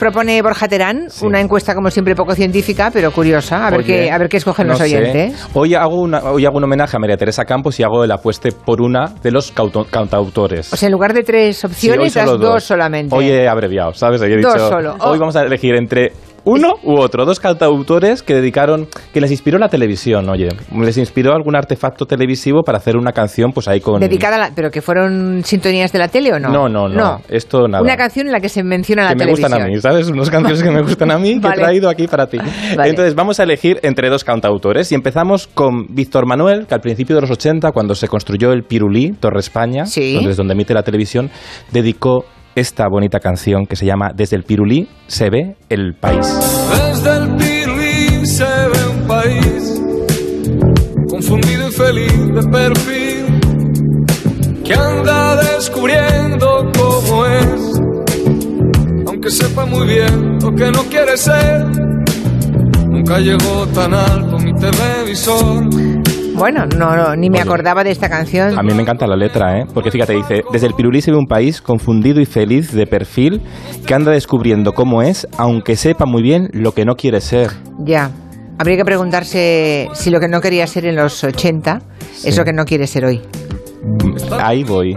propone Borja Terán una encuesta como siempre poco científica, pero curiosa. A ver qué a ver qué escogen los oyentes. Hoy hago una, hoy hago un homenaje a María Teresa Campos y hago el apueste por una de los cantautores. O sea, en lugar de tres opciones, das dos. solamente. Hoy he abreviado, ¿sabes? Hoy he dos solo. Hoy vamos a elegir entre uno u otro, dos cantautores que dedicaron, que les inspiró la televisión, oye, les inspiró algún artefacto televisivo para hacer una canción, pues ahí con... Dedicada a la, ¿Pero que fueron sintonías de la tele o no? No, no, no, esto nada. Una canción en la que se menciona la televisión. Que me gustan a mí, ¿sabes? Unas canciones que me gustan a mí que he traído aquí para ti. Entonces vamos a elegir entre dos cantautores y empezamos con Víctor Manuel, que al principio de los 80, cuando se construyó el Pirulí, Torre España, donde es donde emite la televisión, dedicó esta bonita canción que se llama Desde el Pirulí se ve el país. Desde el Pirulí se ve un país confundido y feliz de perfil que anda descubriendo cómo es, aunque sepa muy bien lo que no quiere ser. Nunca llegó tan alto mi televisor bueno, no, ni me acordaba de esta canción. A mí me encanta la letra, ¿eh? Porque fíjate, dice, desde el pirulí se ve un país confundido y feliz de perfil que anda descubriendo cómo es, aunque sepa muy bien lo que no quiere ser. Ya. Habría que preguntarse si lo que no quería ser en los 80 es lo que no quiere ser hoy. Ahí voy.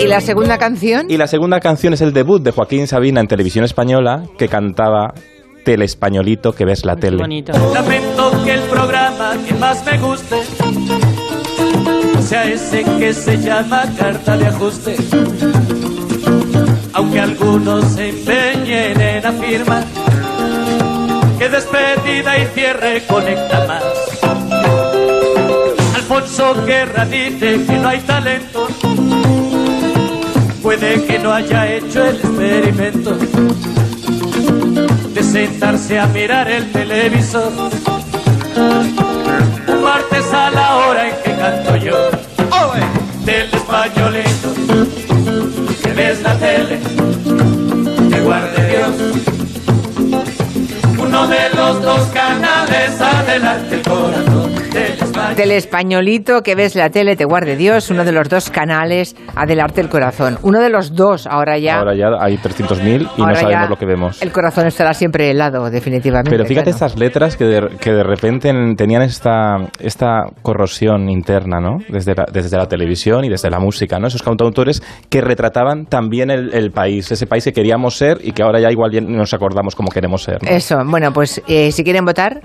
¿Y la segunda canción? Y la segunda canción es el debut de Joaquín Sabina en televisión española, que cantaba el españolito que ves la tele. Lamento que el programa que más me guste sea ese que se llama carta de ajuste. Aunque algunos se empeñen en afirmar que despedida y cierre conecta más. Alfonso Guerra dice que no hay talento. Puede que no haya hecho el experimento de sentarse a mirar el televisor. Un martes a la hora en que canto yo, del españolito, que ves la tele, que guarde Dios. Uno de los dos canales adelante el corazón del españolito que ves la tele, te guarde Dios, uno de los dos canales, adelante el corazón. Uno de los dos, ahora ya. Ahora ya hay 300.000 y no sabemos lo que vemos. El corazón estará siempre helado, definitivamente. Pero fíjate estas letras que de, que de repente tenían esta, esta corrosión interna, ¿no? Desde la, desde la televisión y desde la música, ¿no? Esos cantautores que retrataban también el, país, ese país que queríamos ser y que ahora ya igual nos acordamos cómo queremos ser. Eso, bueno, pues eh, si quieren votar,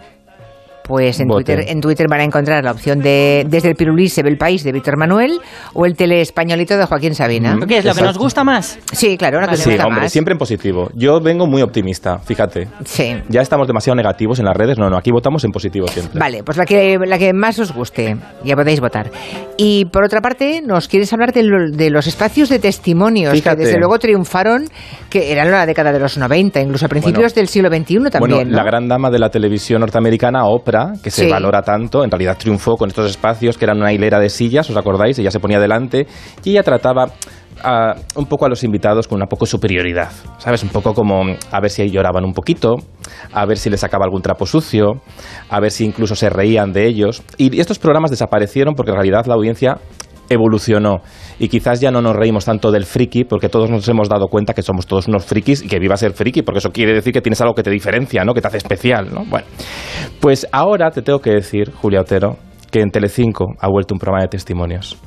pues en Twitter, en Twitter van a encontrar la opción de Desde el Pirulí se ve el país de Víctor Manuel o el tele españolito de Joaquín Sabina. ¿Qué es lo que nos gusta más? Sí, claro, lo que sí, hombre, siempre en positivo. Yo vengo muy optimista, fíjate. Sí. Ya estamos demasiado negativos en las redes. No, no, aquí votamos en positivo siempre. Vale, pues la que, la que más os guste. Ya podéis votar. Y por otra parte, nos quieres hablar de, los espacios de testimonios que desde luego triunfaron, que eran la década de los 90, incluso a principios del siglo XXI también. Bueno, la gran dama de la televisión norteamericana, Oprah, que se valora tanto, en realidad triunfó con estos espacios que eran una hilera de sillas, ¿os acordáis? Ella se ponía delante y ella trataba un poco a los invitados con una poco superioridad, ¿sabes? Un poco como a ver si lloraban un poquito, a ver si les sacaba algún trapo sucio, a ver si incluso se reían de ellos. Y estos programas desaparecieron porque en realidad la audiencia evolucionó y quizás ya no nos reímos tanto del friki porque todos nos hemos dado cuenta que somos todos unos frikis y que viva ser friki porque eso quiere decir que tienes algo que te diferencia, ¿no? Que te hace especial, ¿no? Bueno, pues ahora te tengo que decir, Julia Otero, que en Telecinco ha vuelto un programa de testimonios.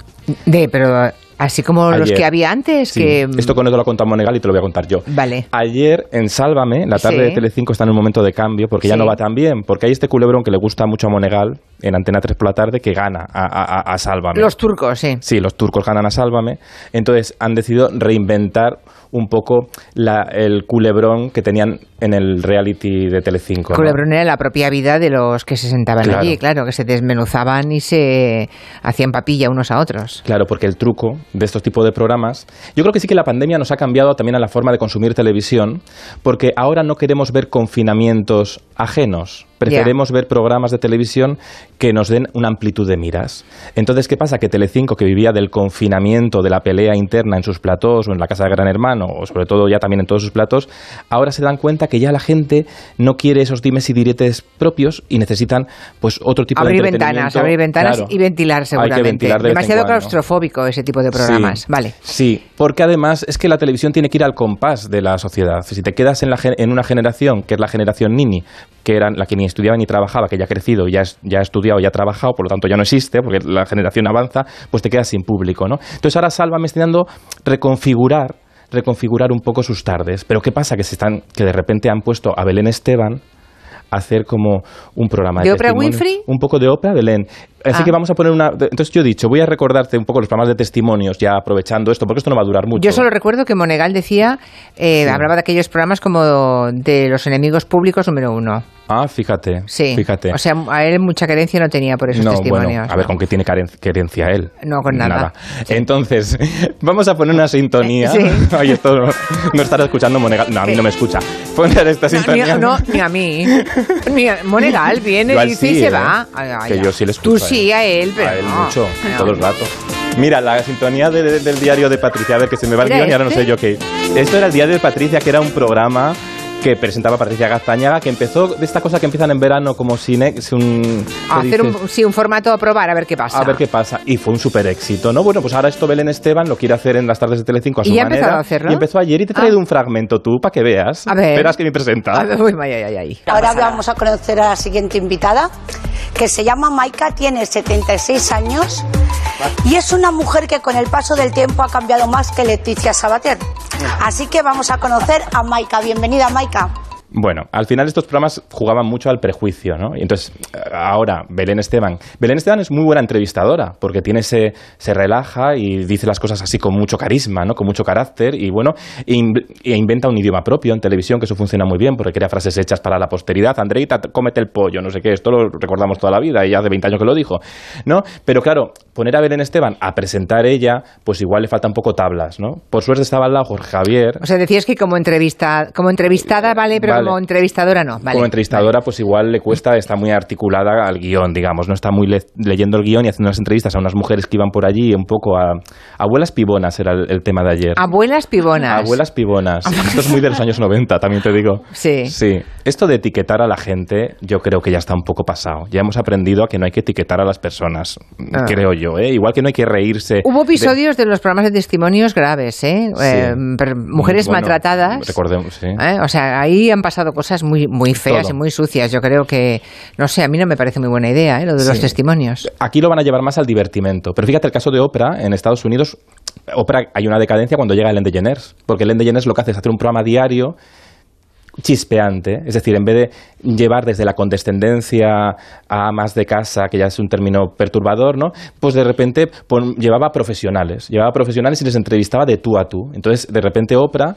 De, pero Así como los que había antes. Que... Esto con esto lo ha contado Monegal y te lo voy a contar yo. Vale. Ayer en Sálvame, la tarde de Telecinco está en un momento de cambio porque ya no va tan bien. Porque hay este culebrón que le gusta mucho a Monegal en Antena 3 por la tarde que gana a, a Sálvame. Los turcos, sí. Sí, los turcos ganan a Sálvame. Entonces han decidido reinventar un poco el culebrón que tenían en el reality de Telecinco. El culebrón era la propia vida de los que se sentaban allí, claro, que se desmenuzaban y se hacían papilla unos a otros. Claro, porque el truco de estos tipos de programas, yo creo que sí que la pandemia nos ha cambiado también a la forma de consumir televisión, porque ahora no queremos ver confinamientos ajenos Preferimos ver programas de televisión que nos den una amplitud de miras. Entonces, ¿qué pasa? Que Telecinco, que vivía del confinamiento, de la pelea interna en sus platós o en la casa de Gran Hermano, o sobre todo ya también en todos sus platós, ahora se dan cuenta que ya la gente no quiere esos dimes y diretes propios y necesitan pues otro tipo abrir de ventanas, abrir ventanas y ventilar seguramente. Hay que ventilar de Demasiado claustrofóbico ese tipo de programas. vale. Sí, porque además es que la televisión tiene que ir al compás de la sociedad. Si te quedas en, la, en una generación que es la generación Nini, que era la que ni estudiaba ni trabajaba, que ya ha crecido, ya, ya ha estudiado, ya ha trabajado, por lo tanto ya no existe, porque la generación avanza, pues te quedas sin público, ¿no? Entonces ahora Salva me está dando reconfigurar reconfigurar un poco sus tardes. Pero ¿qué pasa? Que, se están, que de repente han puesto a Belén Esteban a hacer como un programa de, ¿De Oprah Winfrey? Un poco de Oprah, Belén. Así que ah. vamos a poner una. Entonces yo he dicho, voy a recordarte un poco los programas de testimonios, ya aprovechando esto, porque esto no va a durar mucho. Yo solo recuerdo que Monegal decía, eh, hablaba de aquellos programas como de los enemigos públicos número uno. Ah, fíjate. Sí. Fíjate. O sea, a él mucha carencia no tenía por esos testimonios. a ver, ¿con qué tiene querencia él? No, con nada. Entonces, vamos a poner una sintonía. Sí. Oye, esto no, estará escuchando Monegal. No, a mí no me escucha. Poner esta sintonía. No, ni a mí. Monegal viene y dice y se ¿eh? va. que yo sí le escucho. Tú sí, a él, pero. A él mucho, todo el rato. Mira, la sintonía del diario de Patricia, a ver que se me va el guion y ahora no sé yo qué. Esto era el diario de Patricia, que era un programa que presentaba Patricia Gaztañaga, que empezó de esta cosa que empiezan en verano como cine, un, hacer un, sí, un formato a probar, a ver qué pasa. A ver qué pasa. Y fue un súper éxito, ¿no? Bueno, pues ahora esto Belén Esteban lo quiere hacer en las tardes de Telecinco a su ¿Y ya manera. a hacerlo? Y empezó ayer y te he traído ah. un fragmento tú para que veas. A ver. Verás que me presenta. A ver, uy, ay, ay, ay. Ahora vamos a conocer a la siguiente invitada, que se llama Maika, tiene 76 años y es una mujer que con el paso del tiempo ha cambiado más que Leticia Sabater. Así que vamos a conocer a Maika. Bienvenida, Maika. Bueno, al final estos programas jugaban mucho al prejuicio, ¿no? Y entonces, ahora, Belén Esteban. Belén Esteban es muy buena entrevistadora, porque tiene ese, se relaja y dice las cosas así con mucho carisma, ¿no? Con mucho carácter y, bueno, e, inventa un idioma propio en televisión, que eso funciona muy bien, porque crea frases hechas para la posteridad. Andreita, cómete el pollo, no sé qué, esto lo recordamos toda la vida, ella hace 20 años que lo dijo, ¿no? Pero claro, poner a Belén Esteban a presentar ella, pues igual le falta un poco tablas, ¿no? Por suerte estaba al lado Jorge Javier. O sea, decías que como, entrevista, como entrevistada, vale, pero como entrevistadora no. Como entrevistadora, pues igual le cuesta, está muy articulada al guion, digamos, no está muy leyendo el guion y haciendo unas entrevistas a unas mujeres que iban por allí, un poco a. Abuelas pibonas era el, tema de ayer. Abuelas pibonas. Abuelas pibonas. Esto es muy de los años 90, también te digo. Sí. Sí. Esto de etiquetar a la gente, yo creo que ya está un poco pasado. Ya hemos aprendido a que no hay que etiquetar a las personas, ah. creo yo, ¿eh? Igual que no hay que reírse. Hubo episodios de, los programas de testimonios graves, ¿eh? eh mujeres maltratadas. Recordemos, sí. ¿eh? O sea, ahí han pasado cosas muy, muy feas y muy sucias. Yo creo que, no sé, a mí no me parece muy buena idea ¿eh? lo de los testimonios. Aquí lo van a llevar más al divertimento. Pero fíjate el caso de Oprah en Estados Unidos. Oprah hay una decadencia cuando llega Ellen DeGeneres, porque Ellen DeGeneres lo que hace es hacer un programa diario chispeante, es decir, en vez de llevar desde la condescendencia a más de casa, que ya es un término perturbador, ¿no? Pues de repente llevaba profesionales, llevaba profesionales y les entrevistaba de tú a tú. Entonces, de repente Oprah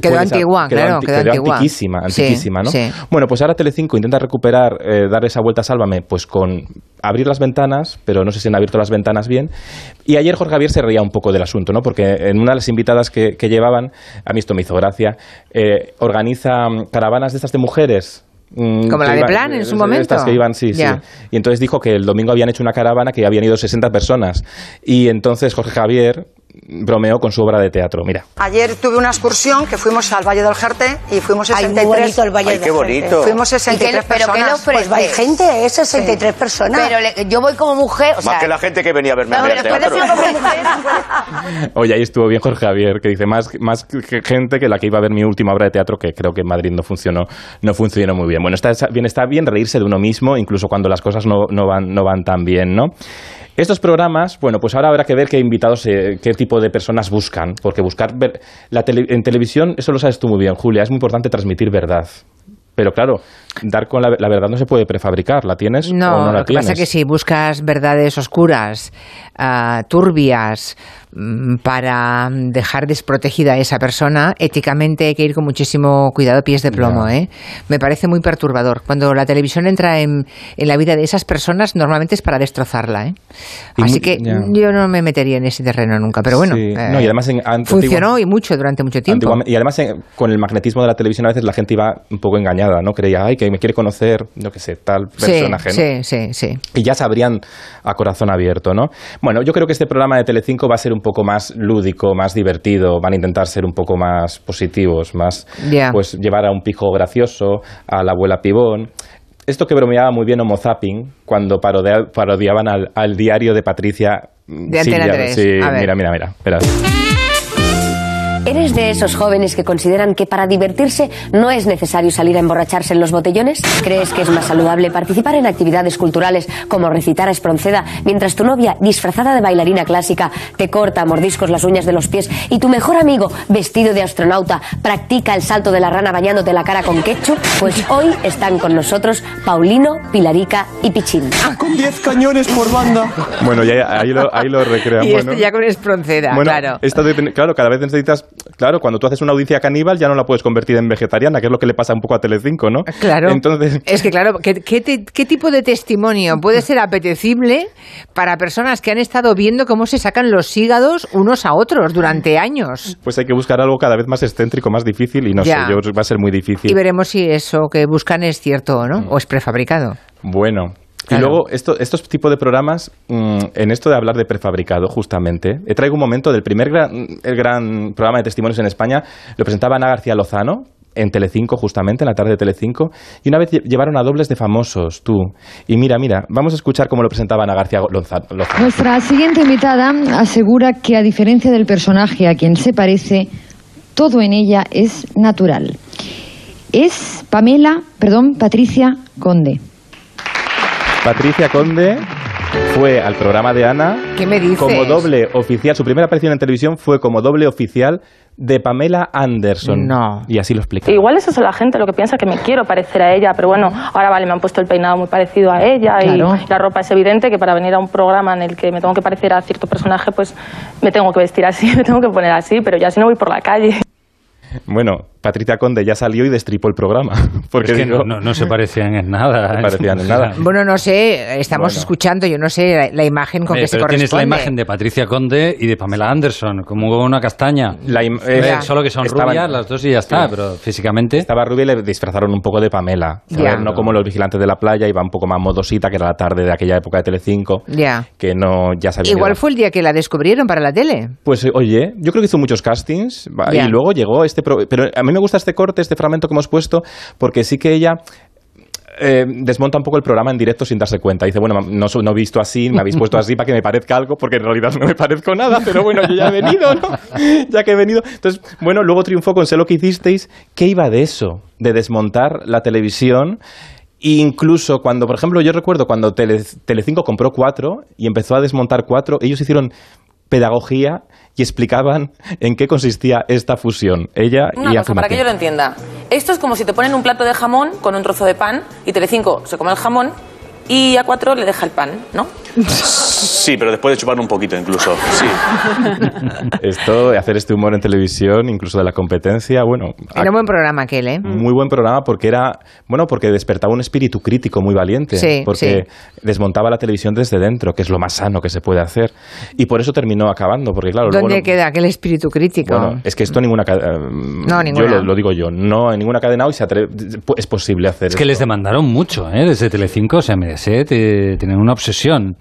quedó antigua, claro, quedó, antiquísima, antiquísima, ¿no? Bueno, pues ahora Telecinco intenta recuperar, eh, dar esa vuelta, sálvame, pues con abrir las ventanas, pero no sé si han abierto las ventanas bien. Y ayer Jorge Javier se reía un poco del asunto, ¿no? Porque en una de las invitadas que, llevaban, a mí esto me hizo gracia, eh, organiza caravanas de estas de mujeres mm, como la de plan en su momento. Estas que iban, sí, sí. Y entonces dijo que el domingo habían hecho una caravana que habían ido 60 personas. Y entonces Jorge Javier bromeó con su obra de teatro. Mira. Ayer tuve una excursión que fuimos al Valle del Jerte y fuimos 63. Ay, muy bonito el Valle Ay, qué bonito. Fuimos 63 pero personas. ¿qué pues hay gente, es 63 personas. Pero yo voy como mujer, o Más que la gente que venía a verme no, al teatro. Oye, ahí estuvo bien Jorge Javier, que dice más, más gente que la que iba a ver mi última obra de teatro, que creo que en Madrid no funcionó, no funcionó muy bien. Bueno, está bien, está bien reírse de uno mismo, incluso cuando las cosas no, no, van, no van tan bien, ¿no? Estos programas, bueno, pues ahora habrá que ver qué invitados, eh, qué tipo de personas buscan, porque buscar la en televisión, eso lo sabes tú muy bien, Julia, es muy importante transmitir verdad. Pero claro, dar con la, verdad no se puede prefabricar, ¿la tienes no, o no la lo que tienes? pasa es que si buscas verdades oscuras, uh, turbias, para dejar desprotegida a esa persona, éticamente hay que ir con muchísimo cuidado, pies de plomo. ¿eh? Me parece muy perturbador. Cuando la televisión entra en, en, la vida de esas personas, normalmente es para destrozarla. ¿eh? Así que yo no me metería en ese terreno nunca. Pero bueno, y además funcionó y mucho durante mucho tiempo. Y además con el magnetismo de la televisión a veces la gente iba un poco engañada, ¿no? Creía, ay, que me quiere conocer, no que sé, tal personaje. Sí, sí, sí. Y ya sabrían a corazón abierto, ¿no? Bueno, yo creo que este programa de Telecinco va a ser un poco más lúdico, más divertido, van a intentar ser un poco más positivos, más pues llevar a un pijo gracioso, a la abuela pibón. Esto que bromeaba muy bien Homo Zapping cuando parodiaban al, diario de Patricia. De Antena 3. Sí, mira, mira, mira. Espera. ¿Eres de esos jóvenes que consideran que para divertirse no es necesario salir a emborracharse en los botellones? ¿Crees que es más saludable participar en actividades culturales como recitar a Espronceda mientras tu novia, disfrazada de bailarina clásica, te corta a mordiscos las uñas de los pies y tu mejor amigo, vestido de astronauta, practica el salto de la rana bañándote la cara con ketchup? Pues hoy están con nosotros Paulino, Pilarica y Pichín. Ah, con 10 cañones por banda. Bueno, ya, ahí, lo, ahí lo recrean. Y este ya con Espronceda, claro. claro, cada vez necesitas claro, cuando tú haces una audiencia caníbal ya no la puedes convertir en vegetariana, que es lo que le pasa un poco a Telecinco, ¿no? Claro. Entonces... Es que, claro, ¿qué, qué, tipo de testimonio puede ser apetecible para personas que han estado viendo cómo se sacan los hígados unos a otros durante años? Pues hay que buscar algo cada vez más excéntrico, más difícil, y no sé, yo va a ser muy difícil. Y veremos si eso que buscan es cierto o no, o es prefabricado. Bueno, y luego, esto, estos tipos de programas, mm, en esto de hablar de prefabricado, justamente, he traigo un momento del primer gran, el gran programa de testimonios en España, lo presentaba Ana García Lozano, en Telecinco, justamente, en la tarde de Telecinco, y una vez llevaron a dobles de famosos, tú. Y mira, mira, vamos a escuchar cómo lo presentaba Ana García Lozano. Nuestra siguiente invitada asegura que, a diferencia del personaje a quien se parece, todo en ella es natural. Es Pamela, perdón, Patricia Conde. Patricia Conde fue al programa de Ana como doble oficial. Su primera aparición en televisión fue como doble oficial de Pamela Anderson. No. Y así lo explica. Igual es eso la gente lo que piensa que me quiero parecer a ella, pero bueno, ahora vale, me han puesto el peinado muy parecido a ella y la ropa es evidente que para venir a un programa en el que me tengo que parecer a cierto personaje, pues me tengo que vestir así, me tengo que poner así, pero ya si no voy por la calle. Bueno, Patricia Conde ya salió y destripó el programa. Porque es no, se parecían en nada. No parecían en nada. Bueno, no sé, estamos escuchando, yo no sé la, imagen con que se corresponde. tienes la imagen de Patricia Conde y de Pamela Anderson, como una castaña. Eh, solo que son rubias las dos y ya está, pero físicamente... Estaba rubia y le disfrazaron un poco de Pamela. no como los vigilantes de la playa, iba un poco más modosita, que era la tarde de aquella época de Telecinco. Ya. Que no, ya sabía... Igual fue el día que la descubrieron para la tele. Pues oye, yo creo que hizo muchos castings y luego llegó este... pero a mí me gusta este corte, este fragmento que hemos puesto, porque sí que ella eh, desmonta un poco el programa en directo sin darse cuenta. Dice, bueno, no, he visto así, me habéis puesto así para que me parezca algo, porque en realidad no me parezco nada, pero bueno, yo ya he venido, ¿no? ya que he venido. Entonces, bueno, luego triunfó con Sé lo que hicisteis. ¿Qué iba de eso? De desmontar la televisión. incluso cuando, por ejemplo, yo recuerdo cuando Tele, Telecinco compró cuatro y empezó a desmontar cuatro, ellos hicieron pedagogía y explicaban en qué consistía esta fusión. Ella Una cosa, para que yo lo entienda. Esto es como si te ponen un plato de jamón con un trozo de pan y Telecinco se come el jamón y a cuatro le deja el pan, ¿no? Sí, pero después de chupar un poquito incluso. Sí. Esto, de hacer este humor en televisión, incluso de la competencia, bueno. Era un buen programa aquel, ¿eh? Muy buen programa porque era, bueno, porque despertaba un espíritu crítico muy valiente. Sí, porque desmontaba la televisión desde dentro, que es lo más sano que se puede hacer. Y por eso terminó acabando, porque claro. ¿Dónde queda aquel espíritu crítico? Bueno, es que esto ninguna cadena. No, ninguna. Yo lo, digo yo, no en ninguna cadena hoy se es posible hacer. Es que les demandaron mucho, ¿eh? Desde Telecinco, o sea, Mediaset, eh, tienen una obsesión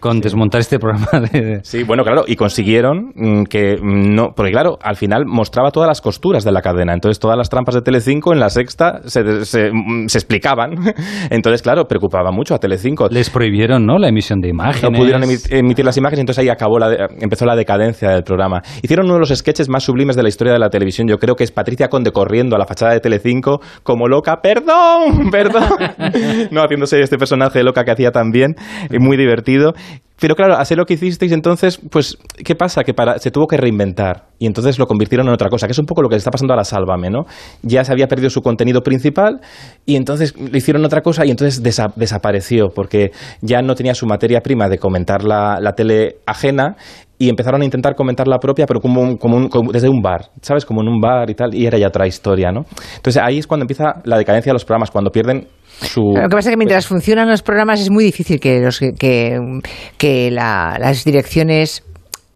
con desmontar este programa de... Sí, bueno, claro, y consiguieron mm, que mm, no... Porque claro, al final mostraba todas las costuras de la cadena, entonces todas las trampas de Telecinco en la sexta se, se, mm, explicaban. Entonces, claro, preocupaba mucho a Telecinco. Les prohibieron, ¿no?, la emisión de imágenes. No pudieron emitir las imágenes, entonces ahí acabó la empezó la decadencia del programa. Hicieron uno de los sketches más sublimes de la historia de la televisión, yo creo que es Patricia Conde corriendo a la fachada de Telecinco como loca, perdón, perdón. no, haciéndose este personaje loca que hacía también, muy divertido. Pero claro, hacer lo que hicisteis entonces, pues, ¿qué pasa? Que para, se tuvo que reinventar y entonces lo convirtieron en otra cosa, que es un poco lo que le está pasando a la Sálvame, ¿no? Ya se había perdido su contenido principal y entonces le hicieron otra cosa y entonces desapareció porque ya no tenía su materia prima de comentar la, la tele ajena y empezaron a intentar comentar la propia, pero como, desde un bar, ¿sabes? Como en un bar y tal, y era ya otra historia, ¿no? Entonces ahí es cuando empieza la decadencia de los programas, cuando pierden su... Lo que pasa es que mientras funcionan los programas es muy difícil que, los, que, que las direcciones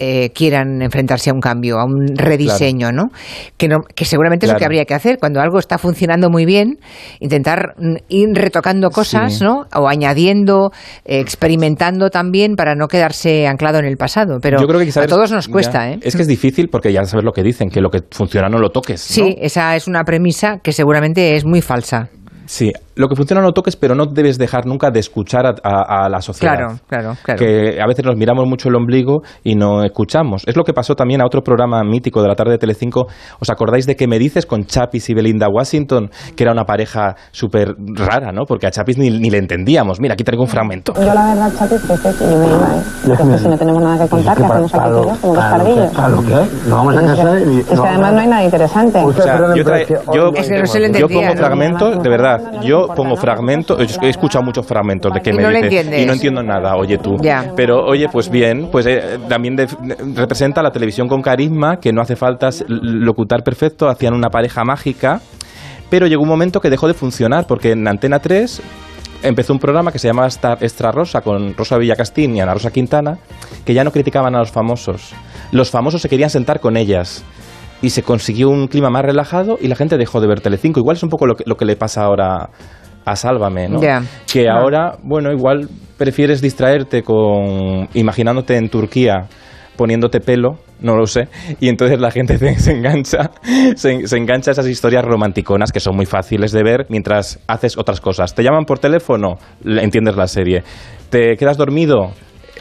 eh, quieran enfrentarse a un cambio, a un rediseño, ¿no? Que, ¿no? que seguramente es lo que habría que hacer. Cuando algo está funcionando muy bien, intentar ir retocando cosas, ¿no? O añadiendo, eh, experimentando también para no quedarse anclado en el pasado. Pero Yo creo que a todos nos cuesta, ¿eh? Es que es difícil porque ya sabes lo que dicen, que lo que funciona no lo toques. Sí, esa es una premisa que seguramente es muy falsa. Sí, lo que funciona no toques, pero no debes dejar nunca de escuchar a, la sociedad. Claro, claro, claro. Que a veces nos miramos mucho el ombligo y no escuchamos. Es lo que pasó también a otro programa mítico de la tarde de Telecinco. ¿Os acordáis de que me dices con Chapis y Belinda Washington, que era una pareja súper rara, ¿no? Porque a Chapis ni, ni, le entendíamos. Mira, aquí traigo un fragmento. Yo la verdad, Chapis, que sé que yo me iba, ¿eh? Porque si no tenemos nada que contar, ¿qué hacemos aquí tú como dos pardillos? Claro, ¿qué? No vamos a casa y... Es que además no hay nada interesante. O sea, yo, yo, yo pongo fragmentos, de verdad, yo pongo fragmentos, he escuchado muchos fragmentos de que me dices y no entiendo nada, oye tú. Pero oye, pues bien, pues eh, también representa la televisión con carisma, que no hace falta locutar perfecto, hacían una pareja mágica, pero llegó un momento que dejó de funcionar, porque en Antena 3 empezó un programa que se llamaba Extra Rosa con Rosa Villacastín y Ana Rosa Quintana, que ya no criticaban a los famosos. Los famosos se querían sentar con ellas y se consiguió un clima más relajado y la gente dejó de ver Telecinco. Igual es un poco lo que, lo que le pasa ahora a Sálvame, ¿no? Que ahora, bueno, igual prefieres distraerte con imaginándote en Turquía poniéndote pelo, no lo sé, y entonces la gente se, engancha, se, se, engancha a esas historias romanticonas que son muy fáciles de ver mientras haces otras cosas. Te llaman por teléfono, entiendes la serie. Te quedas dormido,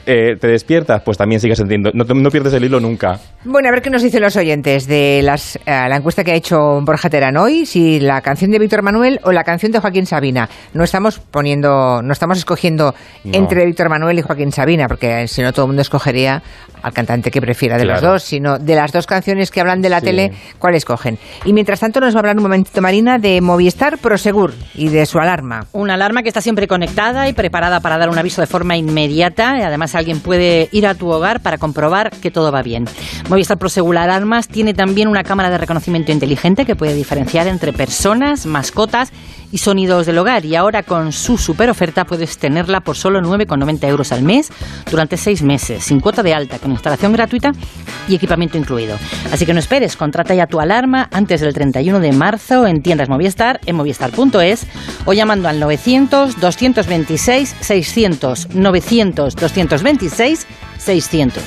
eh, te despiertas, pues también sigues sintiendo. No, pierdes el hilo nunca. Bueno, a ver qué nos dicen los oyentes de las, eh, la encuesta que ha hecho Borja Terán hoy, si la canción de Víctor Manuel o la canción de Joaquín Sabina. No estamos poniendo, no estamos escogiendo entre Víctor Manuel y Joaquín Sabina, porque si no todo el mundo escogería al cantante que prefiera de los dos, sino de las dos canciones que hablan de la tele, ¿cuál escogen? Y mientras tanto nos va a hablar un momentito Marina de Movistar Prosegur y de su alarma. Una alarma que está siempre conectada y preparada para dar un aviso de forma inmediata. Y además alguien puede ir a tu hogar para comprobar que todo va bien. Movistar Prosegur Alarmas tiene también una cámara de reconocimiento inteligente que puede diferenciar entre personas, mascotas y sonidos del hogar. Y ahora con su super oferta puedes tenerla por solo 9,90 euros al mes durante seis meses, sin cuota de alta, con instalación gratuita y equipamiento incluido. Así que no esperes, contrata ya tu alarma antes del 31 de marzo en tiendas Movistar, en movistar.es o llamando al 900 226 600 900 226 600.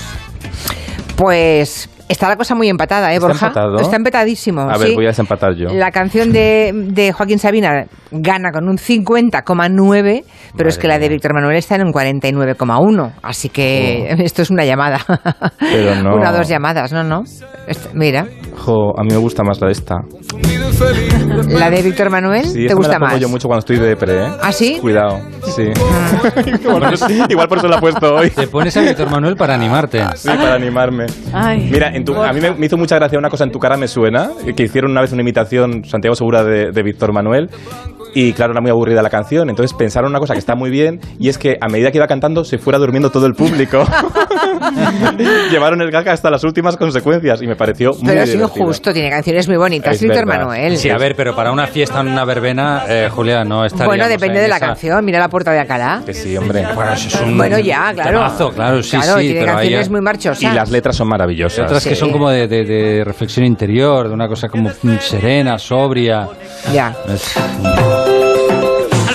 Pues Está la cosa muy empatada, ¿eh, Borja? Está empatadísimo. A ver, voy a desempatar yo. La canción de, de Joaquín Sabina gana con un 50,9, pero es que la de Víctor Manuel está en un 49,1. Así que esto es una llamada. Pero no. una o dos llamadas, ¿no? no. Este, mira. Jo, a mí me gusta más la de esta. ¿La de Víctor Manuel? Sí, ¿Te gusta me la más? yo mucho cuando estoy de pre, ¿eh? ¿Ah, sí? Cuidado, sí. Ah. igual por eso la he puesto hoy. Te pones a Víctor Manuel para animarte. Sí, para animarme. Ay. Mira, a mí me, hizo mucha gracia una cosa en tu cara me suena, que hicieron una vez una imitación Santiago Segura de, de Víctor Manuel y claro, era muy aburrida la canción. Entonces pensaron una cosa que está muy bien y es que a medida que iba cantando se fuera durmiendo todo el público. Llevaron el gag hasta las últimas consecuencias y me pareció muy Pero es injusto, tiene canciones muy bonitas, Víctor Manuel. Sí, a ver, pero para una fiesta en una verbena, eh, Julia, no estaría. Bueno, depende de la canción. Mira la puerta de Alcalá. Que sí, hombre. Bueno, eso es un bueno ya, claro. Temazo, claro, sí, claro, sí. Tiene pero canciones muy marchosas. Y las letras son maravillosas. Otras que son como de, de, de, reflexión interior, de una cosa como serena, sobria. Ya. Es...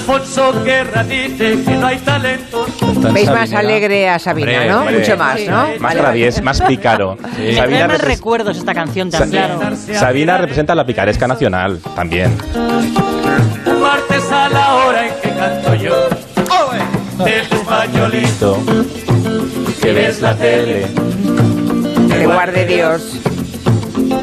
Alfonso Guerra dice que no hay talento. Veis más alegre a Sabina, Hombre, ¿no? hombre. Mucho más, ¿no? Más Vale. rabies, más pícaro. Me trae más recuerdos esta canción también. Sabina representa la picaresca nacional también. Un martes a la hora en que canto yo. Del españolito. Que ves la tele. Que guarde Dios.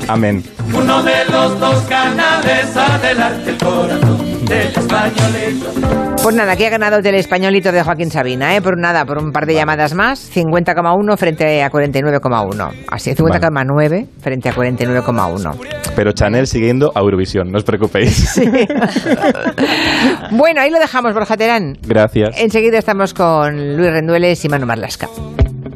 Amén. Uno de los dos canales adelante el corazón del españolito. Pues nada, aquí ha ganado el españolito de Joaquín Sabina, ¿eh? Por nada, por un par de llamadas más, 50,1 frente a 49,1. Así, 50,9 frente a 49,1. Pero Chanel siguiendo a Eurovisión, no os preocupéis. Bueno, ahí lo dejamos, Borja Terán. Gracias. Enseguida estamos con Luis Rendueles y Manu Marlasca.